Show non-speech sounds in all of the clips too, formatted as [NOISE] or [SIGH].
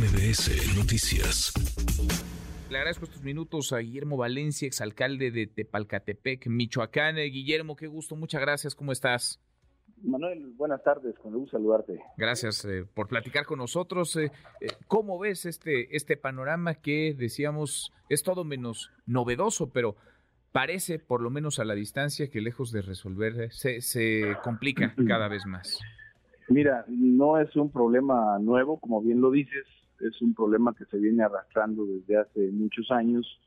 MBS Noticias. Le agradezco estos minutos a Guillermo Valencia, exalcalde de Tepalcatepec, Michoacán. Eh, Guillermo, qué gusto, muchas gracias, ¿cómo estás? Manuel, buenas tardes, con gusto saludarte. Gracias eh, por platicar con nosotros. Eh, ¿Cómo ves este, este panorama que decíamos es todo menos novedoso, pero parece, por lo menos a la distancia, que lejos de resolver se, se complica [CLEARS THROAT] cada vez más? Mira, no es un problema nuevo, como bien lo dices, es un problema que se viene arrastrando desde hace muchos años,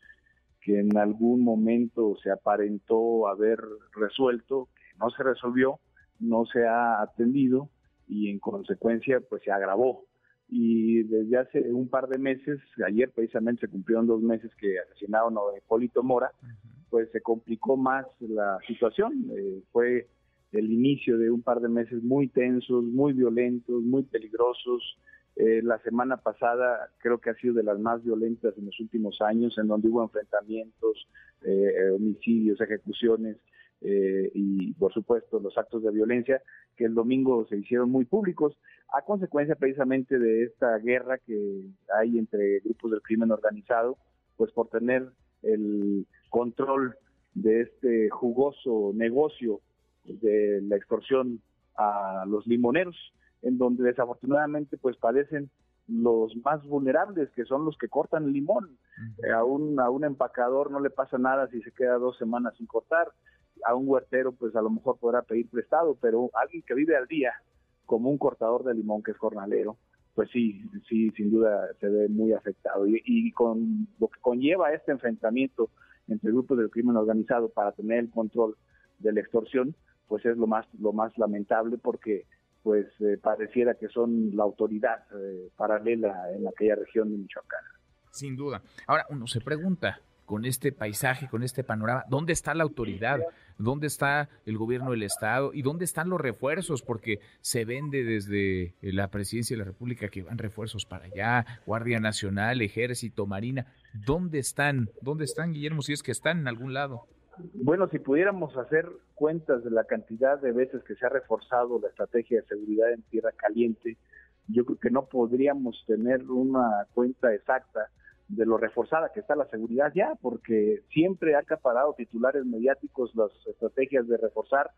que en algún momento se aparentó haber resuelto, que no se resolvió, no se ha atendido y en consecuencia pues se agravó. Y desde hace un par de meses, ayer precisamente se cumplieron dos meses que asesinaron a Hipólito Mora, pues se complicó más la situación. Eh, fue el inicio de un par de meses muy tensos, muy violentos, muy peligrosos. Eh, la semana pasada creo que ha sido de las más violentas en los últimos años, en donde hubo enfrentamientos, eh, homicidios, ejecuciones eh, y, por supuesto, los actos de violencia que el domingo se hicieron muy públicos a consecuencia precisamente de esta guerra que hay entre grupos del crimen organizado, pues por tener el control de este jugoso negocio de la extorsión a los limoneros, en donde desafortunadamente pues padecen los más vulnerables, que son los que cortan limón. a, un, a un empacador no le pasa nada si se queda dos semanas sin cortar. A un huertero pues a lo mejor podrá pedir prestado, pero alguien que vive al día, como un cortador de limón que es jornalero, pues sí, sí, sin duda se ve muy afectado. Y, y con lo que conlleva este enfrentamiento entre grupos del crimen organizado para tener el control de la extorsión, pues es lo más lo más lamentable porque pues eh, pareciera que son la autoridad eh, paralela en aquella región de Michoacán. Sin duda. Ahora uno se pregunta, con este paisaje, con este panorama, ¿dónde está la autoridad? ¿Dónde está el gobierno del Estado? ¿Y dónde están los refuerzos? Porque se vende desde la presidencia de la República que van refuerzos para allá, Guardia Nacional, Ejército, Marina. ¿Dónde están? ¿Dónde están, Guillermo? Si es que están en algún lado. Bueno, si pudiéramos hacer cuentas de la cantidad de veces que se ha reforzado la estrategia de seguridad en tierra caliente, yo creo que no podríamos tener una cuenta exacta de lo reforzada que está la seguridad ya, porque siempre ha acaparado titulares mediáticos las estrategias de reforzar,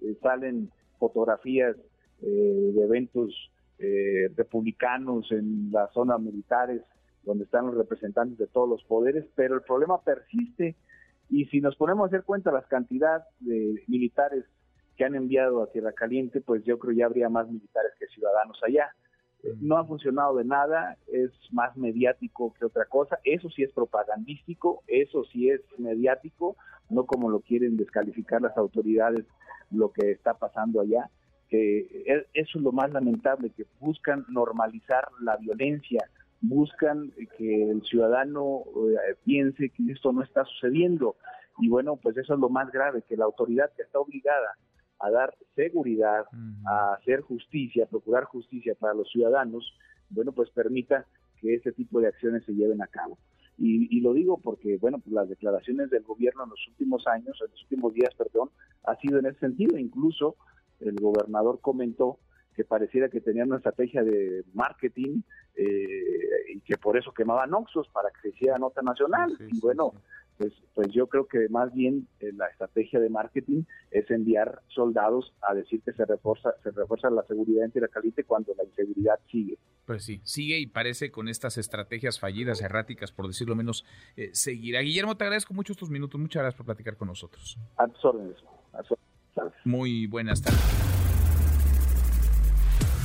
eh, salen fotografías eh, de eventos eh, republicanos en las zonas militares donde están los representantes de todos los poderes, pero el problema persiste y si nos ponemos a hacer cuenta las cantidades de militares que han enviado a Tierra Caliente, pues yo creo ya habría más militares que ciudadanos allá. No ha funcionado de nada, es más mediático que otra cosa. Eso sí es propagandístico, eso sí es mediático, no como lo quieren descalificar las autoridades lo que está pasando allá. Que eso es lo más lamentable, que buscan normalizar la violencia, buscan que el ciudadano eh, piense que esto no está sucediendo. Y bueno, pues eso es lo más grave, que la autoridad que está obligada a dar seguridad, a hacer justicia, a procurar justicia para los ciudadanos, bueno, pues permita que este tipo de acciones se lleven a cabo. Y, lo digo porque, bueno, pues las declaraciones del gobierno en los últimos años, en los últimos días, perdón, ha sido en ese sentido. Incluso el gobernador comentó que pareciera que tenían una estrategia de marketing eh, y que por eso quemaban Oxos para que se hiciera nota nacional. y bueno, pues, pues yo creo que más bien eh, la estrategia de marketing es enviar soldados a decir que se refuerza, se refuerza la seguridad en Tierra Caliente cuando la inseguridad sigue. Pues sí, sigue y parece con estas estrategias fallidas, erráticas, por decirlo menos, eh, seguirá. Guillermo, te agradezco mucho estos minutos. Muchas gracias por platicar con nosotros. A tus órdenes. Muy buenas tardes.